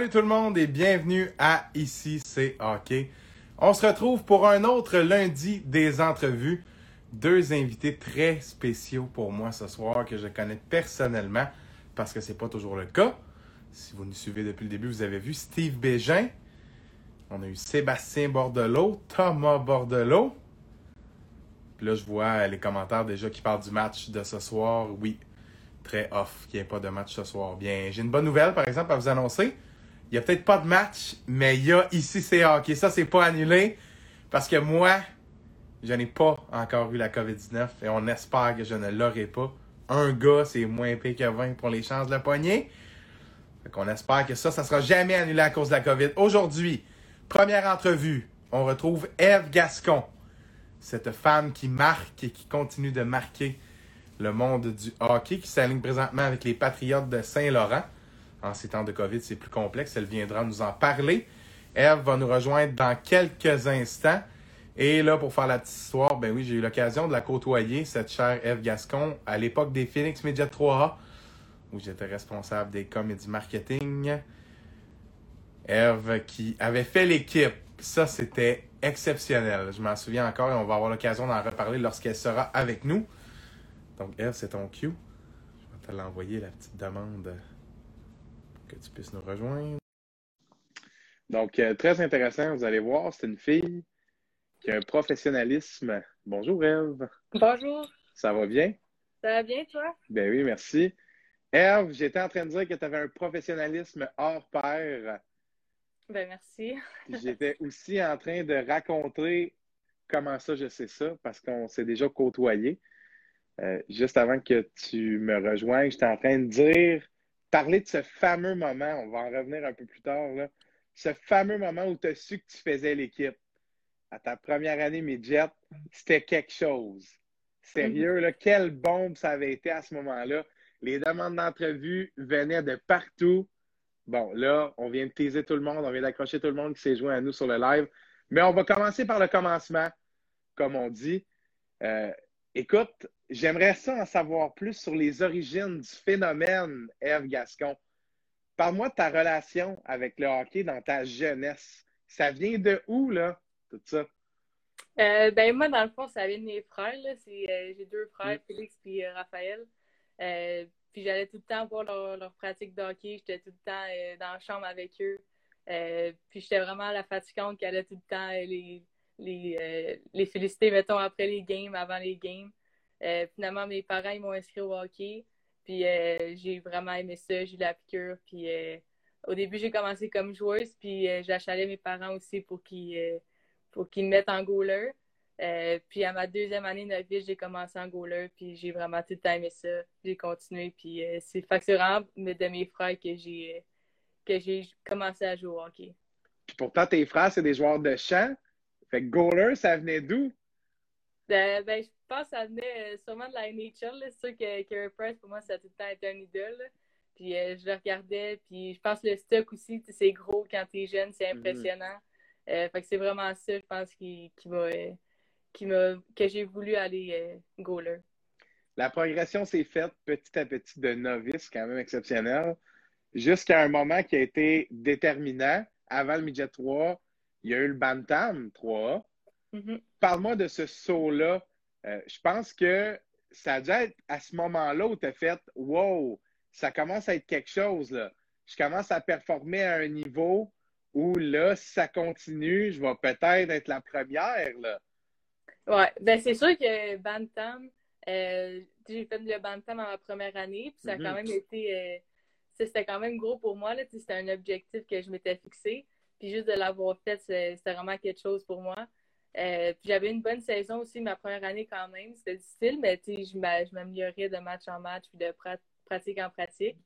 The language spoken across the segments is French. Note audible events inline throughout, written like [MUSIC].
Salut tout le monde et bienvenue à Ici c'est Hockey. On se retrouve pour un autre lundi des entrevues. Deux invités très spéciaux pour moi ce soir que je connais personnellement parce que c'est pas toujours le cas. Si vous nous suivez depuis le début, vous avez vu Steve Bégin. On a eu Sébastien Bordelot, Thomas Bordelot. Là, je vois les commentaires déjà qui parlent du match de ce soir. Oui, très off qu'il n'y ait pas de match ce soir. Bien, j'ai une bonne nouvelle, par exemple, à vous annoncer. Il n'y a peut-être pas de match, mais il y a ici c'est hockey. Ça, c'est pas annulé. Parce que moi, je n'ai pas encore eu la COVID-19 et on espère que je ne l'aurai pas. Un gars, c'est moins pire que 20 pour les chances de la poignée. Fait qu'on espère que ça, ça sera jamais annulé à cause de la COVID. Aujourd'hui, première entrevue, on retrouve Eve Gascon. Cette femme qui marque et qui continue de marquer le monde du hockey, qui s'aligne présentement avec les Patriotes de Saint-Laurent. En ces temps de COVID, c'est plus complexe. Elle viendra nous en parler. Eve va nous rejoindre dans quelques instants. Et là, pour faire la petite histoire, ben oui, j'ai eu l'occasion de la côtoyer, cette chère Eve Gascon, à l'époque des Phoenix Media 3A, où j'étais responsable des comédies marketing. Eve qui avait fait l'équipe. Ça, c'était exceptionnel. Je m'en souviens encore et on va avoir l'occasion d'en reparler lorsqu'elle sera avec nous. Donc, Eve, c'est ton cue. Je vais te l'envoyer, la petite demande que tu puisses nous rejoindre. Donc, euh, très intéressant, vous allez voir, c'est une fille qui a un professionnalisme. Bonjour, Eve. Bonjour. Ça va bien? Ça va bien, toi? Ben oui, merci. Eve, j'étais en train de dire que tu avais un professionnalisme hors pair. Ben merci. [LAUGHS] J'étais aussi en train de raconter comment ça je sais ça, parce qu'on s'est déjà côtoyé. Euh, juste avant que tu me rejoignes, j'étais en train de dire, parler de ce fameux moment, on va en revenir un peu plus tard, ce fameux moment où tu as su que tu faisais l'équipe. À ta première année midget, c'était quelque chose. Sérieux, là, quelle bombe ça avait été à ce moment-là. Les demandes d'entrevue venaient de partout. Bon, là, on vient de teaser tout le monde, on vient d'accrocher tout le monde qui s'est joint à nous sur le live. Mais on va commencer par le commencement, comme on dit. Euh, écoute, j'aimerais ça en savoir plus sur les origines du phénomène Eve Gascon. Parle-moi de ta relation avec le hockey dans ta jeunesse. Ça vient de où, là, tout ça? Euh, ben moi, dans le fond, ça vient de mes frères. Là. Euh, j'ai deux frères, mm. Félix et euh, Raphaël. Puis j'allais tout le temps voir leur, leur pratique de hockey. J'étais tout le temps dans la chambre avec eux. Puis j'étais vraiment la fatigante qui allait tout le temps les, les, les féliciter, mettons, après les games, avant les games. Finalement, mes parents ils m'ont inscrit au hockey. Puis j'ai vraiment aimé ça, j'ai eu la piqûre. Puis au début, j'ai commencé comme joueuse, puis achalé mes parents aussi pour qu'ils me mettent en goaler. Euh, puis à ma deuxième année de vie, j'ai commencé en goaler, puis j'ai vraiment tout le temps aimé ça. J'ai continué, puis euh, c'est vraiment de mes frères que j'ai que j'ai commencé à jouer au hockey. Puis pourtant, tes frères, c'est des joueurs de champ. Fait que goaler, ça venait d'où? Ben, je pense que ça venait euh, sûrement de la NHL. C'est sûr que Carey Price, pour moi, ça a tout le temps été un idole. Puis je le regardais, puis je pense que le stock aussi, c'est gros quand t'es jeune, c'est impressionnant. fait que c'est vraiment ça, je pense, qui, qui m'a qui que j'ai voulu aller euh, goaler. La progression s'est faite petit à petit de novice, quand même exceptionnel, jusqu'à un moment qui a été déterminant. Avant le midget 3, il y a eu le Bantam 3 mm-hmm. Parle-moi de ce saut-là. Euh, je pense que ça a dû être à ce moment-là où tu as fait Wow, ça commence à être quelque chose. Là. Je commence à performer à un niveau où là, si ça continue, je vais peut-être être la première. Là. Ouais, ben c'est sûr que Bantam, euh, j'ai fait le Bantam en ma première année, puis ça a quand mm-hmm. même été. Euh, c'était quand même gros pour moi, c'était un objectif que je m'étais fixé. Puis juste de l'avoir fait, c'était vraiment quelque chose pour moi. Euh, j'avais une bonne saison aussi ma première année quand même. C'était difficile, mais je m'améliorais de match en match puis de pratique en pratique.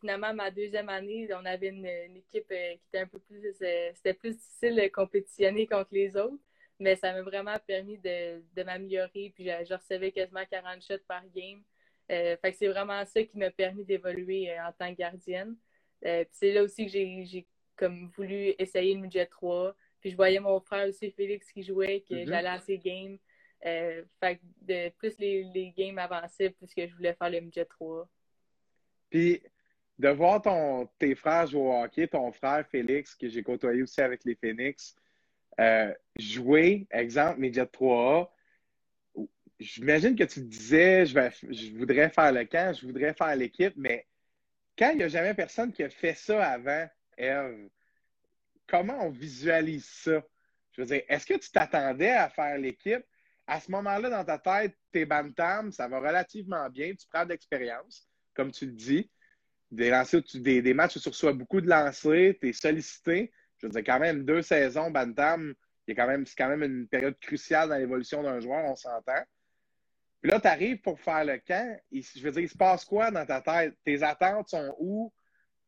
finalement, ma deuxième année, on avait une, équipe qui était un peu plus. C'était plus difficile de compétitionner contre les autres mais ça m'a vraiment permis de, m'améliorer. Puis je, recevais quasiment 40 shots par game. Euh, fait que c'est vraiment ça qui m'a permis d'évoluer euh, en tant que gardienne. Euh, puis c'est là aussi que j'ai comme voulu essayer le midget 3. Puis je voyais mon frère aussi, Félix, qui jouait, que mm-hmm. j'allais à ses games. fait que de, plus les, les games avançaient, plus que je voulais faire le midget 3. Puis de voir ton, tes frères jouer au hockey, ton frère Félix, que j'ai côtoyé aussi avec les Phoenix, euh, jouer, exemple, Média 3A, j'imagine que tu te disais, je, vais, je voudrais faire le camp, je voudrais faire l'équipe, mais quand il n'y a jamais personne qui a fait ça avant, Eve, comment on visualise ça? Je veux dire, est-ce que tu t'attendais à faire l'équipe? À ce moment-là, dans ta tête, tes bantam, ça va relativement bien, tu prends d'expérience, comme tu le dis. Des, lancers, des, des matchs où tu reçois beaucoup de lancers, tu es sollicité. Je veux dire, quand même, deux saisons, Bantam, c'est quand, même, quand même une période cruciale dans l'évolution d'un joueur, on s'entend. Puis là, tu arrives pour faire le camp. je veux dire, il se passe quoi dans ta tête? Tes attentes sont où?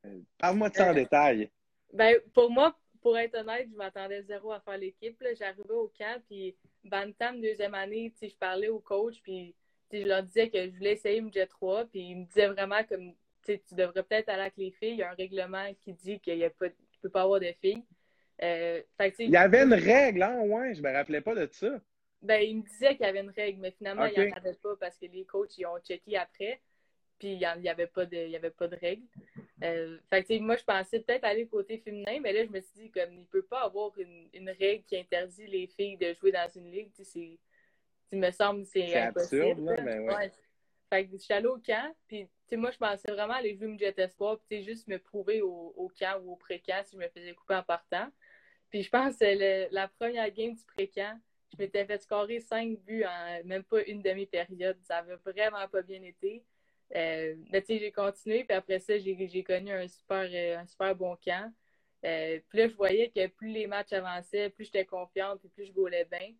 Euh, parle-moi de ça en euh, détail. Ben, pour moi, pour être honnête, je m'attendais zéro à faire l'équipe. J'arrivais au camp, puis Bantam, deuxième année, je parlais au coach, puis je leur disais que je voulais essayer jet 3, puis il me disait vraiment comme tu devrais peut-être aller avec les filles. Il y a un règlement qui dit qu'il ne peut pas avoir de filles. Euh, il y avait une règle, hein, ouais, je me rappelais pas de ça. Ben, il me disait qu'il y avait une règle, mais finalement, il n'y en avait pas parce que les coachs ils ont checké après, puis il n'y avait, pas de, il avait pas de règle. Euh, moi, je pensais peut-être aller côté féminin, mais là, je me suis dit, comme il ne peut pas avoir une, règle qui interdit les filles de jouer dans une ligue, c'est, me semble c'est impossible. Absurde, là, mais ouais. Fait que je suis allée au camp, puis moi, je pensais vraiment aller jouer Jet Espoir, puis juste me prouver au, au camp ou au pré-camp si je me faisais couper en partant. Puis je pense que la première game du pré-camp, je m'étais fait scorer cinq buts en même pas une demi-période. Ça avait vraiment pas bien été. Euh, mais tu sais, j'ai continué, puis après ça, j'ai connu un super, euh, un super bon camp. Euh, puis là, je voyais que plus les matchs avançaient, plus j'étais confiante, puis plus je gaulais bien.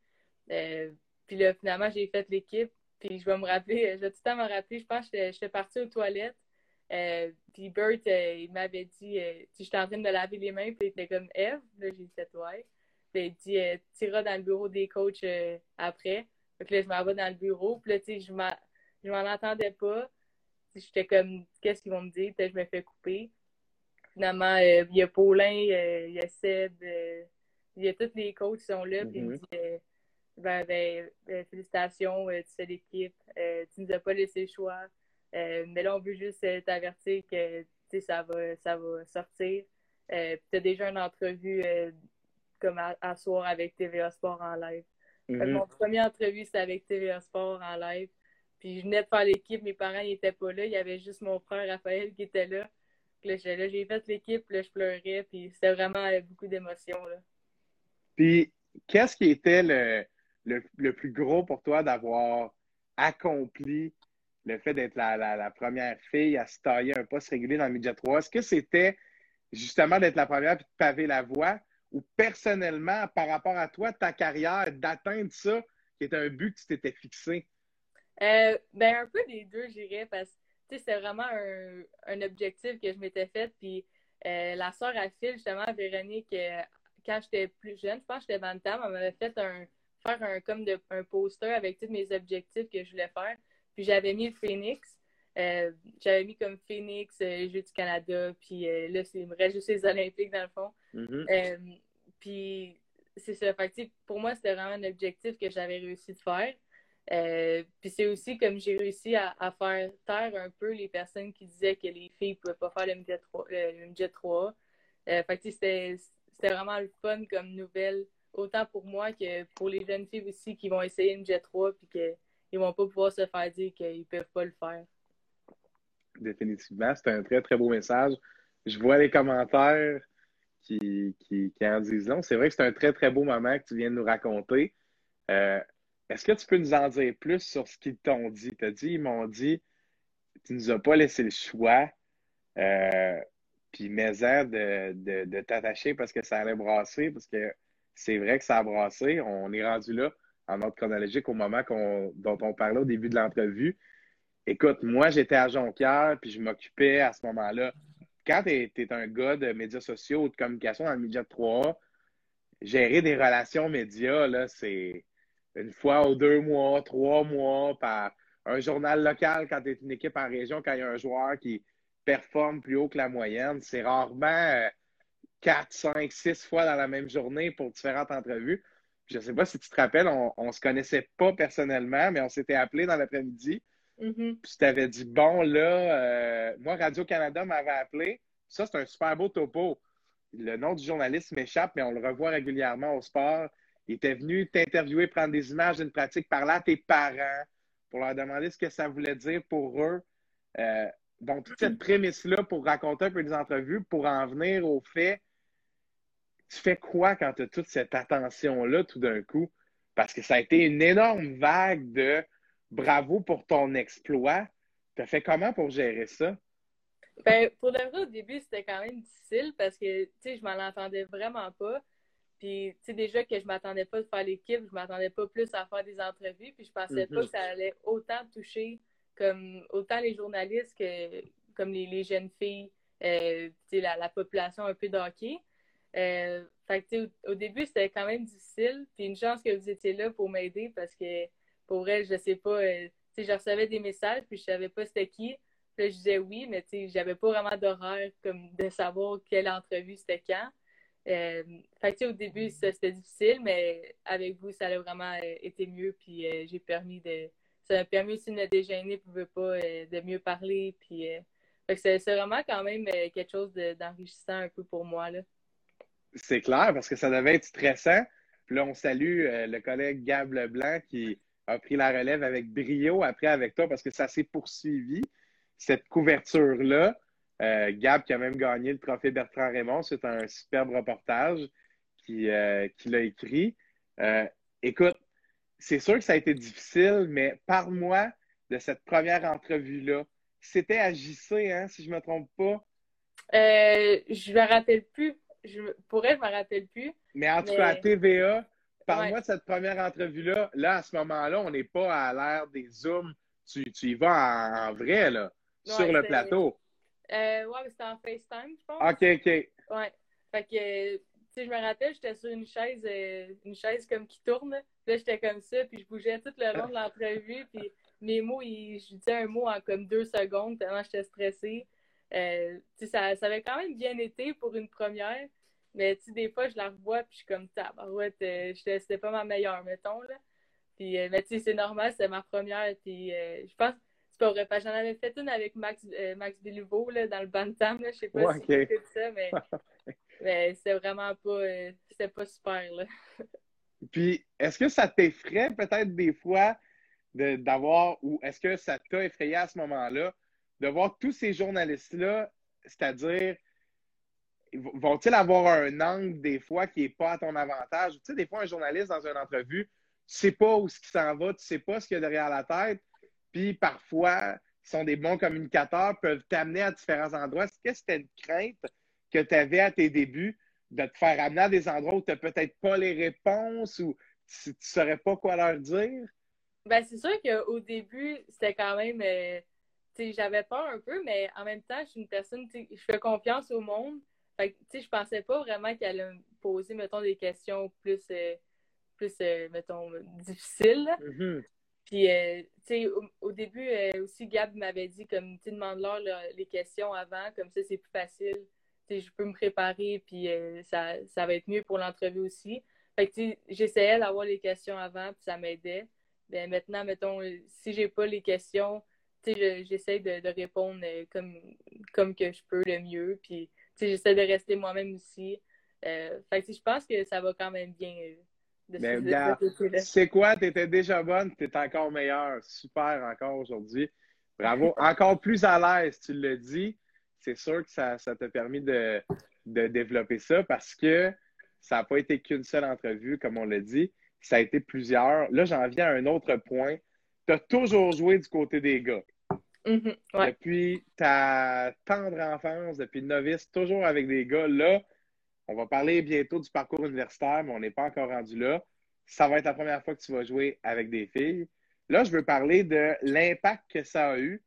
puis là, finalement, j'ai fait l'équipe. Puis je vais me rappeler, je vais tout le temps me rappeler, je pense que j'étais partie aux toilettes. puis Bert, il m'avait dit, si j'étais en train de me laver les mains, puis il était comme Eve. Là, j'ai dit, ouais. Puis il dit, tu iras dans le bureau des coachs après. Fait là, je m'en vais dans le bureau. Puis là, tu sais, je m'en attendais pas. J'étais comme, qu'est-ce qu'ils vont me dire? Peut-être que je me fais couper. Finalement, euh, il y a Paulin, il y a Seb, il y a tous les coachs qui sont là. Puis il me mm-hmm. dit, ben, ben, ben, félicitations, tu fais l'équipe. tu nous as pas laissé le choix. mais là, on veut juste t'avertir que ça va, ça va sortir. tu as déjà une entrevue comme à, soir avec TVA Sport en live. Mhm. Mon premier entrevue, c'était avec TVA Sport en live. Puis je venais de faire l'équipe, mes parents n'étaient pas là. Il y avait juste mon frère Raphaël qui était là. Puis là, j'ai fait l'équipe, là, je pleurais. Puis c'était vraiment euh, beaucoup d'émotions. Puis qu'est-ce qui était le, le, plus gros pour toi d'avoir accompli le fait d'être la, la, première fille à se tailler un poste régulier dans le Midget 3? Est-ce que c'était justement d'être la première puis de paver la voie? ou personnellement, par rapport à toi, ta carrière, d'atteindre ça, qui est un but que tu t'étais fixé? Euh, ben, un peu des deux, j'irais, parce que c'est vraiment un, objectif que je m'étais fait. Puis euh, la soeur à Phil, justement, Véronique, euh, quand j'étais plus jeune, je pense que j'étais Bantam, elle m'avait fait un, faire un, comme de, un poster avec tous mes objectifs que je voulais faire. Puis j'avais mis le Phoenix. j'avais mis comme Phoenix, Jeux du Canada, puis là, il me reste juste les Olympiques dans le fond. Mm-hmm. Puis c'est ça. Fait pour moi, c'était vraiment un objectif que j'avais réussi de faire. Euh, puis c'est aussi comme j'ai réussi à, faire taire un peu les personnes qui disaient que les filles ne pouvaient pas faire le midget 3. Le 3. Euh, fait c'était vraiment le fun comme nouvelle, autant pour moi que pour les jeunes filles aussi qui vont essayer le midget 3 puis qu'ils ne vont pas pouvoir se faire dire qu'ils ne peuvent pas le faire. Définitivement, c'est un très, très beau message. Je vois les commentaires qui, qui, en disent long. C'est vrai que c'est un très, très beau moment que tu viens de nous raconter. Euh, est-ce que tu peux nous en dire plus sur ce qu'ils t'ont dit? Tu dit, ils m'ont dit, tu nous as pas laissé le choix. Euh, puis mais de, de, de t'attacher parce que ça allait brasser, parce que c'est vrai que ça a brassé. On est rendu là en ordre chronologique au moment dont on parlait au début de l'entrevue. Écoute, moi, j'étais à Jonquière, puis je m'occupais à ce moment-là quand tu es, un gars de médias sociaux ou de communication dans le média 3 gérer des relations médias, là, c'est une fois ou deux mois, trois mois, par un journal local quand tu es une équipe en région, quand il y a un joueur qui performe plus haut que la moyenne. C'est rarement euh, quatre, cinq, six fois dans la même journée pour différentes entrevues. je ne sais pas si tu te rappelles, on ne se connaissait pas personnellement, mais on s'était appelé dans l'après-midi. Mhm. Puis tu t'avais dit, bon, là, euh, moi, Radio-Canada m'avait appelé. Ça, c'est un super beau topo. Le nom du journaliste m'échappe, mais on le revoit régulièrement au sport. Il était venu t'interviewer, prendre des images d'une pratique, parler à tes parents pour leur demander ce que ça voulait dire pour eux. Euh, donc, toute cette prémisse-là pour raconter un peu des entrevues, pour en venir au fait, tu fais quoi quand tu as toute cette attention-là tout d'un coup? Parce que ça a été une énorme vague de bravo pour ton exploit. Tu as fait comment pour gérer ça? Ben, pour le vrai, au début, c'était quand même difficile parce que, tu sais, je m'en entendais vraiment pas. Puis, tu sais, déjà que je m'attendais pas de faire l'équipe, je m'attendais pas plus à faire des entrevues, puis je pensais pas Mhm. que ça allait autant toucher comme autant les journalistes que comme les, les jeunes filles, euh, tu sais, la, la population un peu de hockey. Euh, fait que, tu sais, au, au début, c'était quand même difficile. Puis une chance que vous étiez là pour m'aider parce que, pour vrai, je sais pas, euh, tu sais, je recevais des messages, puis je savais pas c'était qui. Puis là, je disais oui, mais tu sais, j'avais pas vraiment d'horaire comme de savoir quelle entrevue c'était quand. Euh, au début, c'était difficile, mais avec vous, ça a vraiment euh, été mieux. Puis euh, j'ai permis de. Ça m'a permis aussi de me déjeuner, puis pas, euh, de mieux parler. Puis, c'est vraiment quand même quelque chose de- d'enrichissant un peu pour moi. Là. C'est clair, parce que ça devait être stressant. Puis là, on salue le collègue Gab Leblanc qui a pris la relève avec brio après avec toi parce que ça s'est poursuivi, cette couverture-là. Euh, Gab qui a même gagné le trophée Bertrand Raymond. C'est un superbe reportage qui, euh, qu'il a écrit. Euh, écoute, c'est sûr que ça a été difficile, mais parle-moi de cette première entrevue-là. C'était à JC, hein, si je ne me trompe pas. Je me rappelle plus. Je, pour elle, je me rappelle plus. Mais en tout Mais- cas, à TVA, parle-moi Ouais. de cette première entrevue-là. Là, à ce moment-là, on n'est pas à l'ère des Zooms. Tu, tu y vas en, en vrai, là, Ouais, sur le plateau. Euh, ouais, mais c'était en FaceTime, je pense. OK, OK. Ouais. Fait que, tu sais, je me rappelle, j'étais sur une chaise, euh, une chaise comme qui tourne. Puis là, j'étais comme ça, puis je bougeais tout le long de l'entrevue. Puis mes mots, ils- je disais un mot en comme deux secondes, tellement j'étais stressée. Euh, tu sais, ça, ça avait quand même bien été pour une première. Mais tu sais, des fois, je la revois, puis je suis comme, tabarouette, euh, j'étais- c'était pas ma meilleure, mettons, là. Puis, euh, mais tu sais, c'est normal, c'était ma première. Puis, euh, je pense, c'est pas vrai, j'en avais fait une avec Max, euh, Max Béliveau, là, dans le Bantam, là. Je sais pas Ouais, si ok. tu écoutes ça, mais, [LAUGHS] mais c'était vraiment pas, euh, c'était pas super, là. [LAUGHS] Puis, est-ce que ça t'effraie peut-être des fois de- d'avoir, ou est-ce que ça t'a effrayé à ce moment-là, de voir tous ces journalistes-là, c'est-à-dire, vont-ils avoir un angle des fois qui n'est pas à ton avantage? Tu sais, des fois, un journaliste dans une entrevue, tu sais pas où ce qui s'en va, tu sais pas ce qu'il y a derrière la tête, puis parfois, ils sont des bons communicateurs, peuvent t'amener à différents endroits. Est-ce que c'était une crainte que tu avais à tes débuts de te faire amener à des endroits où tu n'as peut-être pas les réponses ou tu ne saurais pas quoi leur dire? Ben, c'est sûr qu'au début, c'était quand même. euh, tu sais, j'avais peur un peu, mais en même temps, je suis une personne, je fais confiance au monde. Fait que, tu sais, je pensais pas vraiment qu'elle allait me poser, mettons, des questions plus, euh, plus euh, mettons, difficiles. Puis, euh, tu sais, au, début euh, aussi, Gab m'avait dit, comme, tu demande-leur les questions avant, comme ça, c'est plus facile. Tu sais, je peux me préparer, puis euh, ça, ça va être mieux pour l'entrevue aussi. Fait que, tu j'essayais d'avoir les questions avant, puis ça m'aidait. Ben, maintenant, mettons, euh, si j'ai pas les questions, tu sais, je- j'essaie de, de répondre euh, comme, comme que je peux le mieux, puis, tu sais, j'essaie de rester moi-même aussi. Euh, fait que, je pense que ça va quand même bien C'est quoi? Tu étais déjà bonne, tu es encore meilleure. Super encore aujourd'hui. Bravo. [LAUGHS] Encore plus à l'aise, tu le dis. C'est sûr que ça ça t'a permis de, de développer ça parce que ça n'a pas été qu'une seule entrevue, comme on l'a dit. Ça a été plusieurs. Là, j'en viens à un autre point. Tu as toujours joué du côté des gars. Mhm, ouais. Depuis ta tendre enfance, depuis novice, toujours avec des gars. Là, on va parler bientôt du parcours universitaire, mais on n'est pas encore rendu là. Ça va être la première fois que tu vas jouer avec des filles. Là, je veux parler de l'impact que ça a eu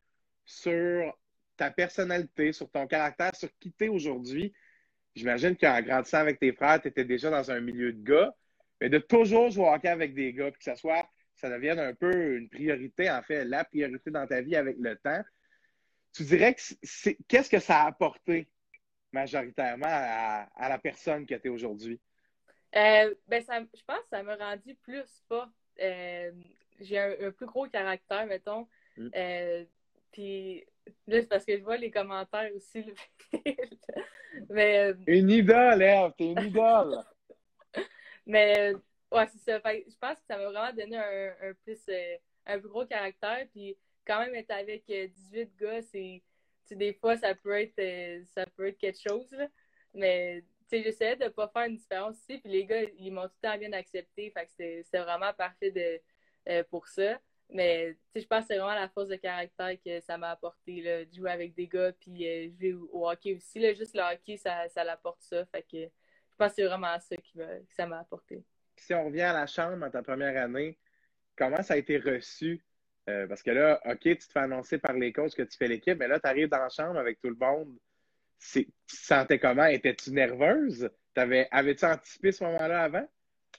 sur ta personnalité, sur ton caractère, sur qui tu es aujourd'hui. J'imagine qu'en grandissant avec tes frères, tu étais déjà dans un milieu de gars, mais de toujours jouer hockey avec des gars, puis que ça soit, ça devienne un peu une priorité, en fait, la priorité dans ta vie avec le temps. Tu dirais que qu'est-ce que ça a apporté majoritairement à, à la personne que tu es aujourd'hui? Euh, ben ça, je pense que ça m'a rendu plus forte. Euh, j'ai un, un plus gros caractère, mettons. Mm. Euh, puis là, c'est parce que je vois les commentaires aussi. [LAUGHS] Mais, une idole, Eve, t'es une idole! [LAUGHS] Mais ouais, c'est ça. je pense que ça m'a vraiment donné un, plus un plus gros caractère. Puis quand même être avec 18 gars, c'est des fois ça peut être ça peut être quelque chose. Là. Mais j'essayais de pas faire une différence ici. Puis les gars, ils m'ont tout le temps bien accepté. Fait que c'était vraiment parfait de, euh, pour ça. Mais je pense que c'est vraiment la force de caractère que ça m'a apporté, là, de jouer avec des gars, puis euh, jouer au, hockey aussi. Là, juste le hockey, ça, ça l'apporte ça. Fait que je pense que c'est vraiment ça qui que ça m'a apporté. Si on revient à la chambre en ta première année, comment ça a été reçu? Euh, parce que là, OK, tu te fais annoncer par les coachs que tu fais l'équipe, mais là, tu arrives dans la chambre avec tout le monde tu sentais comment? Étais-tu nerveuse? Avais-tu anticipé ce moment-là avant?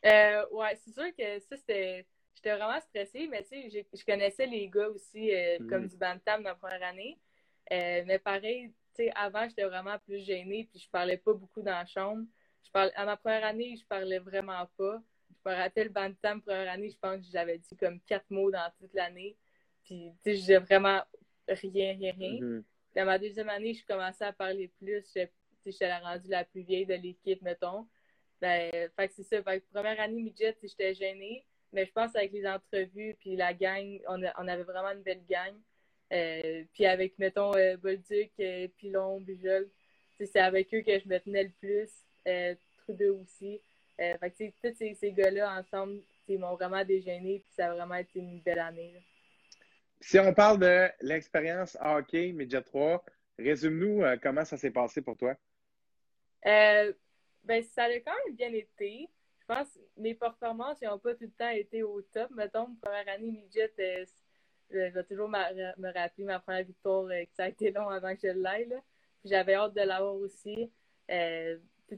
Euh, ouais, c'est sûr que ça, c'était. J'étais vraiment stressée, mais tu sais, je connaissais les gars aussi, euh, mm. comme du Bantam dans la première année. Euh, mais pareil, tu sais, avant, j'étais vraiment plus gênée, puis je parlais pas beaucoup dans la chambre. Je parle, à ma première année, je parlais vraiment pas. Je me rappelle, le Bantam, première année, je pense que j'avais dit comme quatre mots dans toute l'année. Puis, tu sais, je disais vraiment rien, rien, rien. Mm-hmm. Dans ma deuxième année, je commençais à parler plus. J'étais la rendue la plus vieille de l'équipe, mettons. Ben, fait que c'est ça. Fait que première année midget, j'étais gênée. Mais je pense avec les entrevues puis la gang, on, on avait vraiment une belle gang. Euh, puis avec, mettons, euh, Bolduc, euh, Pilon, Bujol, c'est avec eux que je me tenais le plus. Euh, Trudeau aussi. Euh, fait que tous ces, ces gars-là ensemble, ils m'ont vraiment dégêné. Puis ça a vraiment été une belle année. Là. Si on parle de l'expérience hockey Média 3, résume-nous euh, comment ça s'est passé pour toi? Euh, ben, ça a quand même bien été. Je pense que mes performances n'ont pas tout le temps été au top. Mettons, première année midget, euh, je vais toujours me rappeler ma première victoire, que ça a été long avant que je l'aille. J'avais hâte de l'avoir aussi.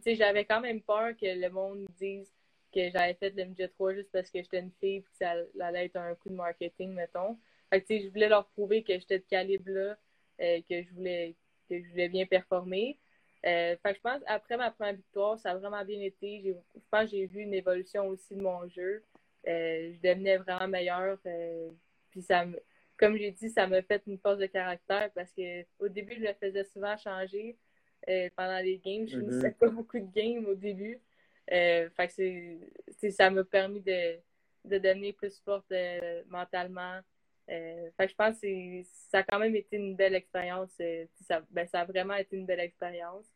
J'avais quand même peur que le monde dise que j'avais fait le midget 3 juste parce que j'étais une fille et que ça allait être un coup de marketing, mettons. Fait que, je voulais leur prouver que j'étais de calibre là, euh, que je voulais que je voulais bien performer. Euh, fait que je pense après ma première victoire, ça a vraiment bien été. Je pense que j'ai vu une évolution aussi de mon jeu. Euh, je devenais vraiment meilleure. puis ça comme j'ai dit, ça m'a fait une force de caractère parce que au début, je me faisais souvent changer pendant les games. Je ne mm-hmm. pas beaucoup de games au début. fait que ça m'a permis de, de devenir plus forte mentalement. Euh, je pense que ça a quand même été une belle expérience. Euh, ben, ça, a vraiment été une belle expérience.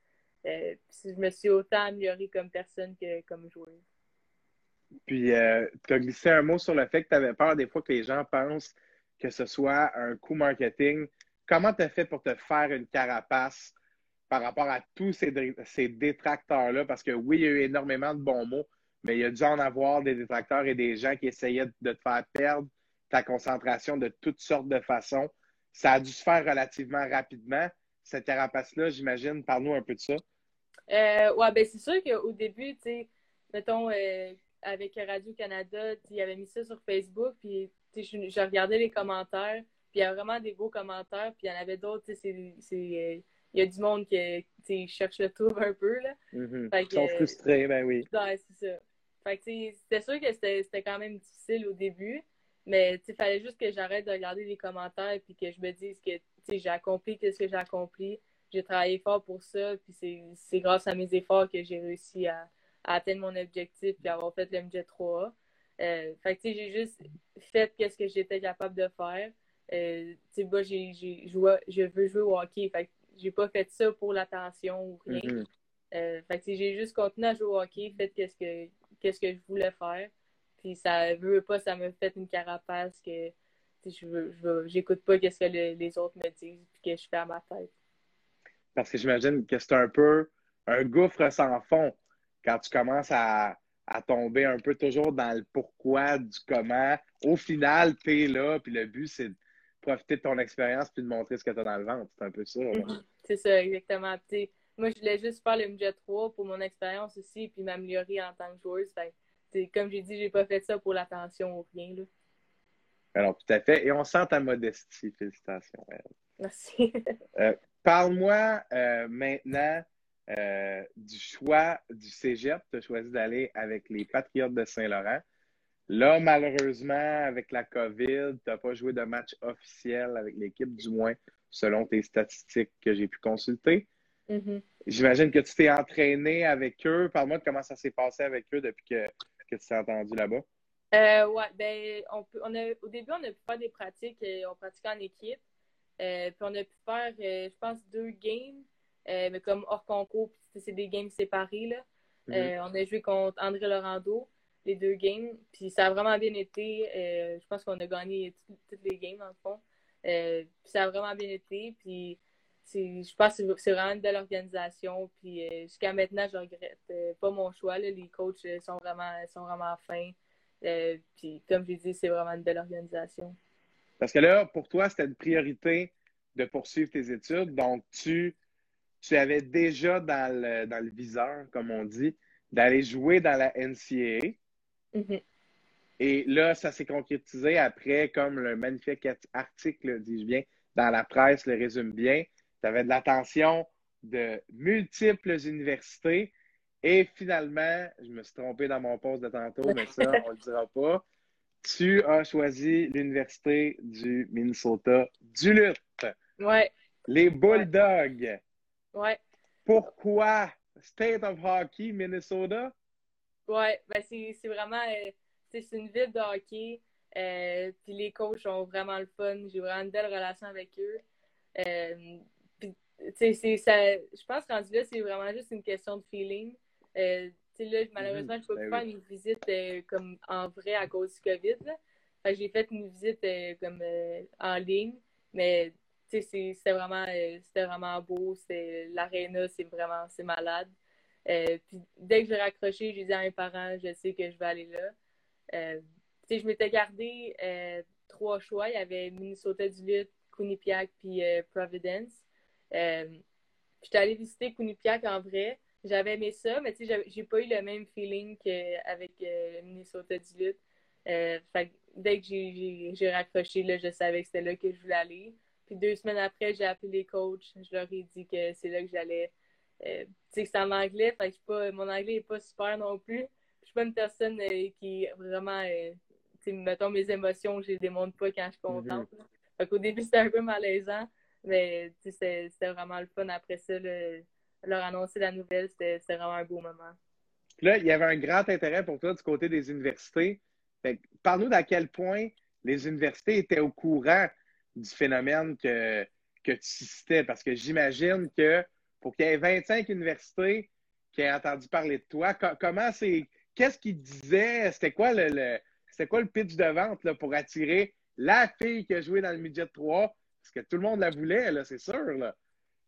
Euh, je me suis autant améliorée comme personne que comme joueuse. Puis, tu as glissé un mot sur le fait que tu avais peur des fois que les gens pensent que ce soit un coup marketing. Comment tu as fait pour te faire une carapace par rapport à tous ces, détracteurs-là? Parce que oui, il y a eu énormément de bons mots, mais il y a dû en avoir des détracteurs et des gens qui essayaient de te faire perdre ta concentration de toutes sortes de façons. Ça a dû se faire relativement rapidement. Cette carapace-là, j'imagine, parle-nous un peu de ça. Euh, ouais, ben c'est sûr qu'au début, tu sais, mettons, euh, avec Radio-Canada, il avait mis ça sur Facebook, puis je, je, regardais les commentaires, puis il y a vraiment des beaux commentaires, puis il y en avait d'autres, tu sais, euh, il y a du monde qui cherche le tour un peu, là. Mm-hmm. Ils sont frustrés, ben oui. Ouais, c'est ça. Fait que, c'était sûr que c'était quand même difficile au début, mais il fallait juste que j'arrête de regarder les commentaires et que je me dise que j'ai accompli ce que j'ai accompli. J'ai travaillé fort pour ça, puis c'est grâce à mes efforts que j'ai réussi à, atteindre mon objectif et avoir fait le MJ 3 euh, fait que j'ai juste fait ce que j'étais capable de faire. Euh, moi, j'ai je veux jouer au hockey. Fait j'ai pas fait ça pour l'attention ou rien. Mm-hmm. Euh, fait que j'ai juste continué à jouer au hockey, fait qu'est-ce que qu'est-ce que je voulais faire. Puis ça veut pas, ça me fait une carapace que je j'écoute pas ce que les autres me disent puis que je fais à ma tête. Parce que j'imagine que c'est un peu un gouffre sans fond quand tu commences à, tomber un peu toujours dans le pourquoi, du comment. Au final, tu es là, puis le but, c'est de profiter de ton expérience puis de montrer ce que tu as dans le ventre. C'est un peu ça. Mhm. c'est ça, exactement. moi, je voulais juste faire le MJ 3 pour mon expérience aussi, puis m'améliorer en tant que joueuse comme j'ai dit, j'ai pas fait ça pour l'attention ou rien. Là. Alors, tout à fait. Et on sent ta modestie. Félicitations. Merci. [LAUGHS] Euh, parle-moi euh, maintenant euh, du choix du cégep. Tu as choisi d'aller avec les Patriotes de Saint-Laurent. Là, malheureusement, avec la COVID, tu n'as pas joué de match officiel avec l'équipe, du moins selon tes statistiques que j'ai pu consulter. Mhm. J'imagine que tu t'es entraîné avec eux. Parle-moi de comment ça s'est passé avec eux depuis que, que tu t'es entendu là-bas. Euh, ouais, ben, on peut, on a, au début, on a pu faire des pratiques, euh, on pratiquait en équipe. Euh, puis on a pu faire, euh, je pense, deux games, mais comme hors concours, puis c'est des games séparés. Là. Mhm. Euh, on a joué contre André Laurando, les deux games, puis ça a vraiment bien été. je pense qu'on a gagné tout- toutes les games, dans le fond. puis ça a vraiment bien été, puis je pense que c'est- vraiment une belle organisation. Puis euh, jusqu'à maintenant, je regrette euh, pas mon choix. là. Les coachs euh, sont vraiment, sont vraiment fins. Euh, puis comme je dit, c'est vraiment une belle organisation. Parce que là, pour toi, c'était une priorité de poursuivre tes études. Donc, tu, tu avais déjà dans le, dans le viseur, comme on dit, d'aller jouer dans la NCAA. Mhm. Et là, ça s'est concrétisé après, comme le magnifique article, dis-je bien, dans la presse le résume bien. Tu avais de l'attention de multiples universités. Et finalement, je me suis trompé dans mon poste de tantôt, mais ça, [LAUGHS] on ne le dira pas. Tu as choisi l'Université du Minnesota Duluth, Ouais, les Bulldogs. ouais. Pourquoi State of Hockey, Minnesota? Ouais, ben c'est vraiment euh, c'est une ville de hockey. Euh, puis les coachs sont vraiment le fun. J'ai vraiment une belle relation avec eux. Euh, puis, ça. Je pense que rendu là, c'est vraiment juste une question de feeling. Euh, là, malheureusement, je peux ben pas oui. faire une visite comme en vrai à cause du COVID. J'ai fait une visite comme en ligne. Mais c'était vraiment, c'était vraiment beau. L'aréna, c'est vraiment, c'est malade. Euh, puis dès que j'ai raccroché, j'ai dit à mes parents, je sais que je vais aller là. Euh, je m'étais gardé euh, trois choix. Il y avait Minnesota Duluth, Quinnipiac puis Providence. J'étais allée visiter Quinnipiac en vrai. J'avais aimé ça, mais tu sais, j'ai pas eu le même feeling qu'avec Minnesota Duluth. Fait dès que j'ai raccroché, là, je savais que c'était là que je voulais aller. Puis deux semaines après, j'ai appelé les coachs. Je leur ai dit que c'est là que j'allais. Euh, c'est en anglais, fait que pas, mon anglais est pas super non plus. Je suis pas une personne euh, qui vraiment, euh, mettons mes émotions, je les démontre pas quand je suis contente. là. Fait qu'au début, c'était un peu malaisant, mais tu sais, c'était vraiment le fun. Après ça, le- leur annoncer la nouvelle, c'était vraiment un beau moment. Là, il y avait un grand intérêt pour toi du côté des universités. Parle-nous d'à quel point les universités étaient au courant du phénomène que, que tu citais. Parce que j'imagine que pour qu'il y ait 25 universités qui aient entendu parler de toi, co- comment c'est. Qu'est-ce qu'ils disaient? C'était quoi le, le- quoi le pitch de vente pour attirer la fille qui a joué dans le midget 3? Parce que tout le monde la voulait, c'est sûr.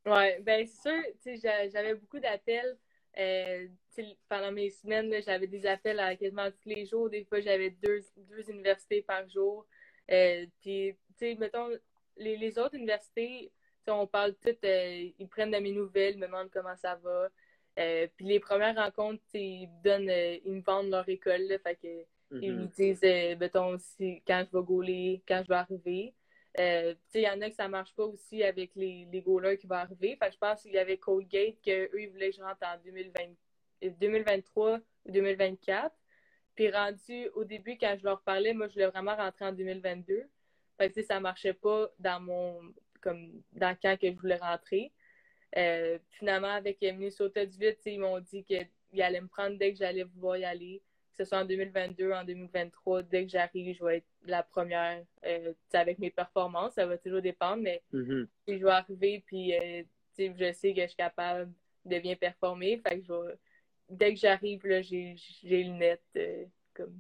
Ben c'est sûr, j'avais beaucoup d'appels. Euh, pendant mes semaines, j'avais des appels à quasiment tous les jours. Des fois, j'avais deux, deux universités par jour. Euh, puis, tu sais, mettons, les, les autres universités, on parle toutes, euh, ils prennent de mes nouvelles, ils me demandent comment ça va. Euh, puis les premières rencontres, ils me donnent, euh, ils me vendent leur école, là, fait que ils me disent, mettons, si, quand je vais gauler, quand je vais arriver. Il y en a que ça marche pas aussi avec les, les goalers qui vont arriver. Fait que je pense qu'il y avait Colgate qu'eux, ils voulaient que je rentre en 2020, euh, 2023 ou 2024. Puis rendu au début, quand je leur parlais, moi, je voulais vraiment rentrer en 2022. Fait que, ça marchait pas dans mon, comme, dans le camp que je voulais rentrer. Euh, finalement, avec Minnesota du 8, ils m'ont dit qu'ils allaient me prendre dès que j'allais vouloir y aller que ce soit en 2022, en 2023, dès que j'arrive, je vais être la première euh, avec mes performances. Ça va toujours dépendre, mais si je vais arriver, puis euh, je sais que je suis capable de bien performer. Fait que je vais- dès que j'arrive, j'ai le net comme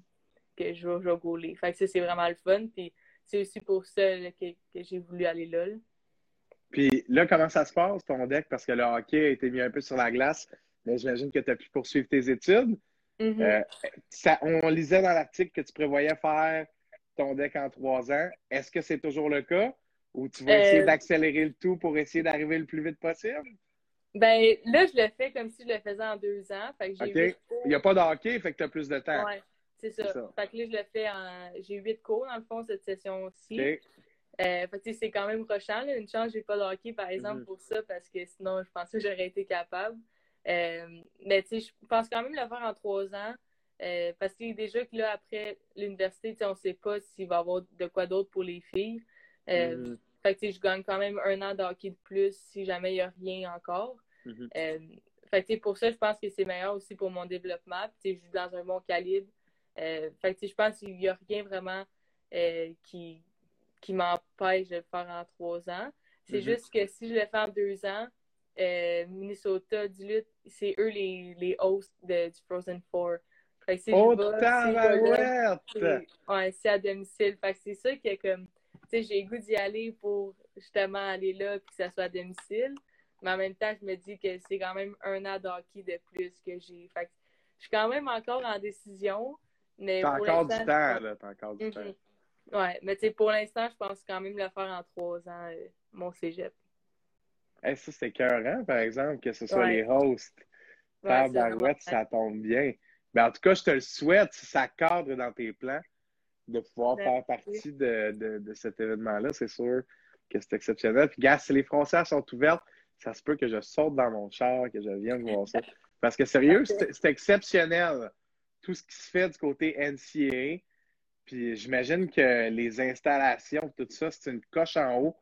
que je vais, je vais gauler. Fait que ça, c'est vraiment le fun. Puis c'est aussi pour ça là, que, que j'ai voulu aller là. là. Puis là, comment ça se passe, ton deck? Parce que le hockey a été mis un peu sur la glace, mais j'imagine que tu as pu poursuivre tes études. Mhm. Euh, ça- on lisait dans l'article que tu prévoyais faire ton deck en trois ans. Est-ce que c'est toujours le cas? Ou tu vas Euh, essayer d'accélérer le tout pour essayer d'arriver le plus vite possible? Ben là, je le fais comme si je le faisais en deux ans. Fait que j'ai OK. huit cours. Il n'y a pas de hockey, fait que tu as plus de temps. Ouais, c'est ça. Fait que là, je le fais en. J'ai huit cours, dans le fond, cette session-ci. Euh, c'est quand même rushant. là. Une chance, j'ai pas de hockey, par exemple, Mhm. pour ça, parce que sinon, je pense que j'aurais été capable. Euh, mais tu sais, je pense quand même le faire en trois ans. Euh, parce que déjà que là, après l'université, on ne sait pas s'il va y avoir de quoi d'autre pour les filles. Euh, mm-hmm. Fait que je gagne quand même un an de hockey de plus si jamais il n'y a rien encore. Euh, fait que pour ça, je pense que c'est meilleur aussi pour mon développement. Puis, je joue dans un bon calibre. fait que je pense qu'il n'y a rien vraiment qui, qui m'empêche de le faire en trois ans. C'est mm-hmm. juste que si je le fais en deux ans, Minnesota, Duluth, c'est eux les, les hosts de, du Frozen Four. Fait que oh, Ouais, c'est à domicile. Fait que c'est ça que comme, tu sais, j'ai le goût d'y aller pour justement aller là puis que ça soit à domicile. Mais en même temps, je me dis que c'est quand même un an d'hockey de plus que j'ai. Fait que je suis quand même encore en décision. Mais T'as encore du temps, là. T'as encore du temps. Ouais, mais tu sais, pour l'instant, je pense quand même le faire en trois ans, euh, mon cégep. Hey, ça, c'est cœur, par exemple, que ce soit les hosts. Ouais, Barouette, ça tombe bien. Ben, en tout cas, je te le souhaite, si ça cadre dans tes plans, de pouvoir faire partie de, de, cet événement-là. C'est sûr que c'est exceptionnel. Puis, gars, si les frontières sont ouvertes, ça se peut que je sorte dans mon char, que je vienne voir ça. [LAUGHS] Parce que sérieux, c'est exceptionnel tout ce qui se fait du côté NCA. Puis j'imagine que les installations, tout ça, c'est une coche en haut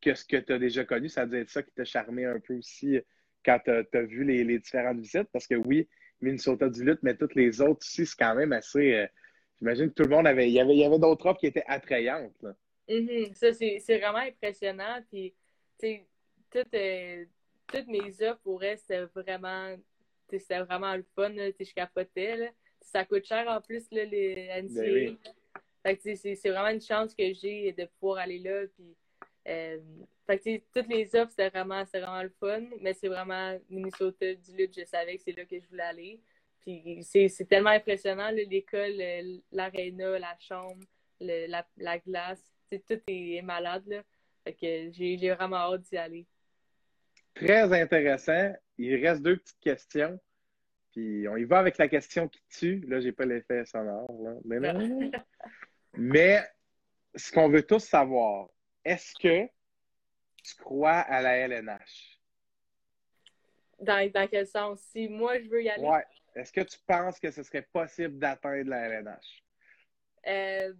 que ce que tu as déjà connu. Ça doit être ça qui t'a charmé un peu aussi quand tu as, vu les, les, différentes visites. Parce que oui, Minnesota du lutte, mais toutes les autres aussi, c'est quand même assez. Euh, j'imagine que tout le monde avait. Il y avait, avait d'autres offres qui étaient attrayantes. Mm-hmm. Ça, c'est vraiment impressionnant. Puis, toutes, euh, toutes mes offres pour elle, c'était vraiment. C'était vraiment le fun. Je capotais. Ça coûte cher en plus, là, les NCA. Ben c'est vraiment une chance que j'ai de pouvoir aller là. Puis, euh, fait que, toutes les offres, c'était vraiment, vraiment le fun, mais c'est vraiment Minnesota du lutte, je savais que c'est là que je voulais aller. Puis c'est tellement impressionnant, l'école, l'aréna, la chambre, la, la, glace, tout est, malade. Là. Fait que j'ai vraiment hâte d'y aller. Très intéressant. Il reste deux petites questions. Puis on y va avec la question qui tue. Là, j'ai pas l'effet sonore. Là. Mais, [LAUGHS] mais ce qu'on veut tous savoir, est-ce que tu crois à la LNH? Dans, dans quel sens? Si moi, je veux y aller? Ouais. Est-ce que tu penses que ce serait possible d'atteindre la LNH? Euh,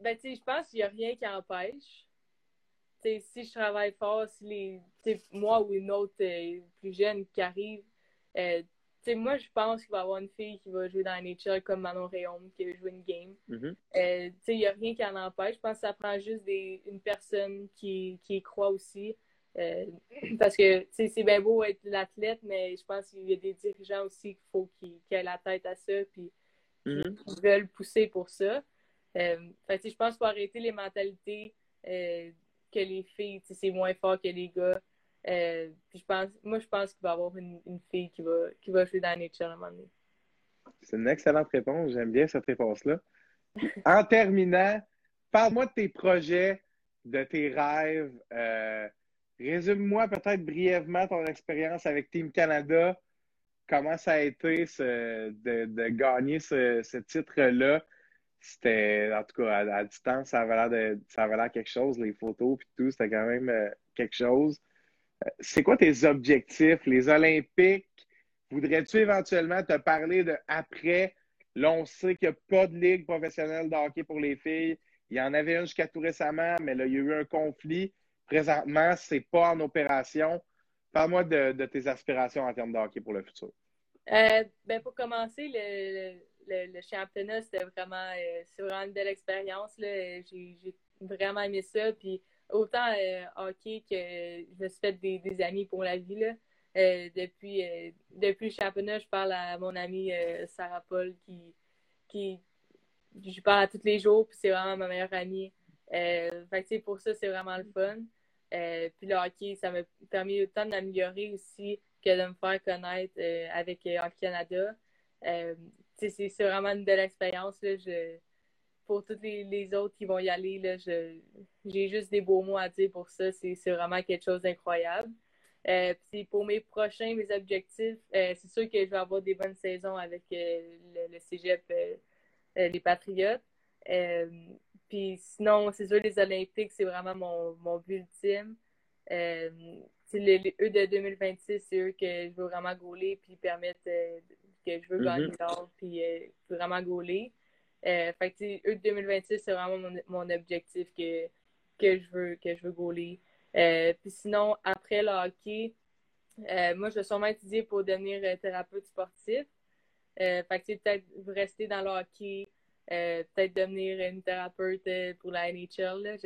ben, tu sais, je pense qu'il n'y a rien qui empêche. si je travaille fort, si les, moi ou une autre euh, plus jeune qui arrive, euh, moi, je pense qu'il va y avoir une fille qui va jouer dans NHL comme Manon Réaume, qui va jouer une game. Mm-hmm. Euh, il n'y a rien qui en empêche. Je pense que ça prend juste des, une personne qui, qui y croit aussi. Euh, [CLEARS THROAT] parce que c'est bien beau être l'athlète, mais je pense qu'il y a des dirigeants aussi qu'il faut qu'ils aient la tête à ça puis mm-hmm. veulent pousser pour ça. Euh, je pense qu'il faut arrêter les mentalités que les filles, c'est moins fort que les gars. Euh, je pense, moi, je pense qu'il va y avoir une, fille qui va, qui va jouer dans Nature à un moment donné. C'est une excellente réponse. J'aime bien cette réponse-là. [LAUGHS] en terminant, parle-moi de tes projets, de tes rêves. Euh, résume-moi peut-être brièvement ton expérience avec Team Canada. Comment ça a été de, gagner ce, titre-là? C'était, en tout cas, à, distance, ça avait l'air quelque chose, les photos et tout, c'était quand même euh, quelque chose c'est quoi tes objectifs? Les Olympiques, voudrais-tu éventuellement te parler de après? Là, on sait qu'il n'y a pas de ligue professionnelle de hockey pour les filles. Il y en avait une jusqu'à tout récemment, mais là, il y a eu un conflit. Présentement, ce n'est pas en opération. Parle-moi de, tes aspirations en termes de hockey pour le futur. Euh, ben pour commencer, le, championnat, c'était vraiment, euh, vraiment une belle expérience. J'ai vraiment aimé ça. Puis autant euh, hockey que je me suis fait des, amis pour la vie. Là. Euh, depuis, euh, le championnat, je parle à mon amie Sarah Paul qui, qui je parle à tous les jours, puis c'est vraiment ma meilleure amie. fait pour ça, c'est vraiment le fun. puis le hockey, ça m'a permis autant d'améliorer aussi que de me faire connaître avec Hockey Canada. c'est vraiment une belle expérience. Je, pour tous les, autres qui vont y aller, là, j'ai juste des beaux mots à dire pour ça. C'est, vraiment quelque chose d'incroyable. Euh, pour mes prochains, mes objectifs, euh, c'est sûr que je vais avoir des bonnes saisons avec euh, le, cégep, les Patriotes. puis sinon, c'est sûr, les Olympiques, c'est vraiment mon, mon but ultime. c'est eux de 2026, c'est eux que je veux vraiment gauler puis permettre que je veux gagner l'or, puis vraiment gauler. Fait que, eux, 2026, c'est vraiment mon, mon, objectif que, que je veux que je veux gauler. puis sinon, après le hockey, moi, je vais sûrement étudier pour devenir thérapeute sportif. fait que, peut-être rester dans le hockey, euh, peut-être devenir une thérapeute euh, pour la NHL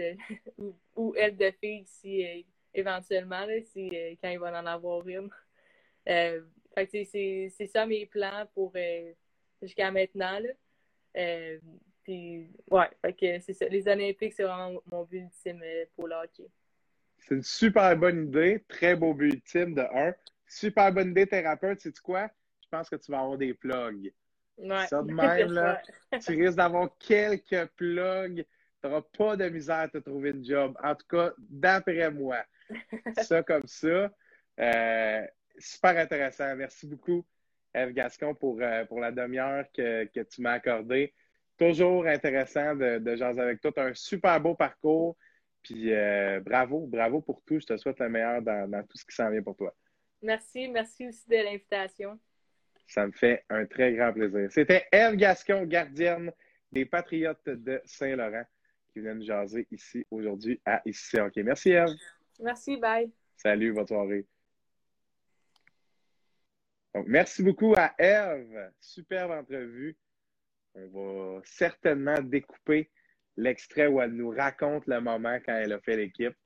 [LAUGHS] ou, aide de fille si euh, éventuellement si quand il va en avoir une. c'est ça mes plans pour jusqu'à maintenant. Puis ouais, c'est ça. Les Olympiques, c'est vraiment mon but ultime pour le hockey. C'est une super bonne idée, très beau but ultime de un. Super bonne idée thérapeute, c'est quoi? Je pense que tu vas avoir des plugs. Ça de [LAUGHS] même, là, tu risques d'avoir quelques plugs. Tu n'auras pas de misère à te trouver une job. En tout cas, d'après moi. [LAUGHS] Ça comme ça. Euh, super intéressant. Merci beaucoup, Eve Gascon, pour, euh, pour la demi-heure que, tu m'as accordée. Toujours intéressant de, de jaser avec toi. Tu as un super beau parcours. Puis euh, bravo, bravo pour tout. Je te souhaite le meilleur dans, dans tout ce qui s'en vient pour toi. Merci, merci aussi de l'invitation. Ça me fait un très grand plaisir. C'était Eve Gascon, gardienne des Patriotes de Saint-Laurent, qui vient nous jaser ici aujourd'hui à Ici OK. Merci, Eve. Merci, bye. Salut, bonne soirée. Merci beaucoup à Eve. Superbe entrevue. On va certainement découper l'extrait où elle nous raconte le moment quand elle a fait l'équipe.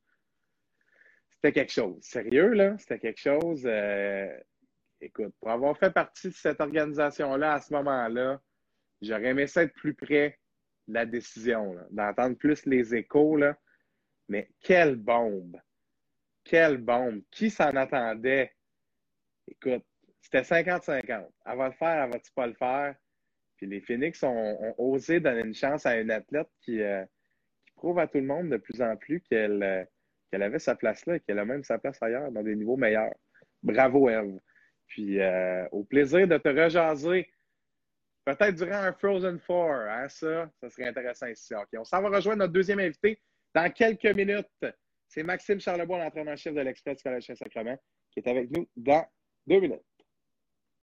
C'était quelque chose. Sérieux, là? C'était quelque chose. Euh, écoute, pour avoir fait partie de cette organisation-là à ce moment-là, j'aurais aimé ça être plus près de la décision, d'entendre plus les échos. Là. Mais quelle bombe! Quelle bombe! Qui s'en attendait? Écoute, c'était 50-50. Elle va le faire, elle va-tu pas le faire? Puis les Phoenix ont, osé donner une chance à une athlète qui, euh, prouve à tout le monde de plus en plus qu'elle euh, avait sa place là et qu'elle a même sa place ailleurs, dans des niveaux meilleurs. Bravo, Eve. Puis euh, au plaisir de te rejaser. Peut-être durant un Frozen Four, hein, ça, ça serait intéressant ici. OK, on s'en va rejoindre notre deuxième invité dans quelques minutes. C'est Maxime Charlebois, l'entraîneur-chef de l'Express Collège Saint-Sacrement, qui est avec nous dans deux minutes.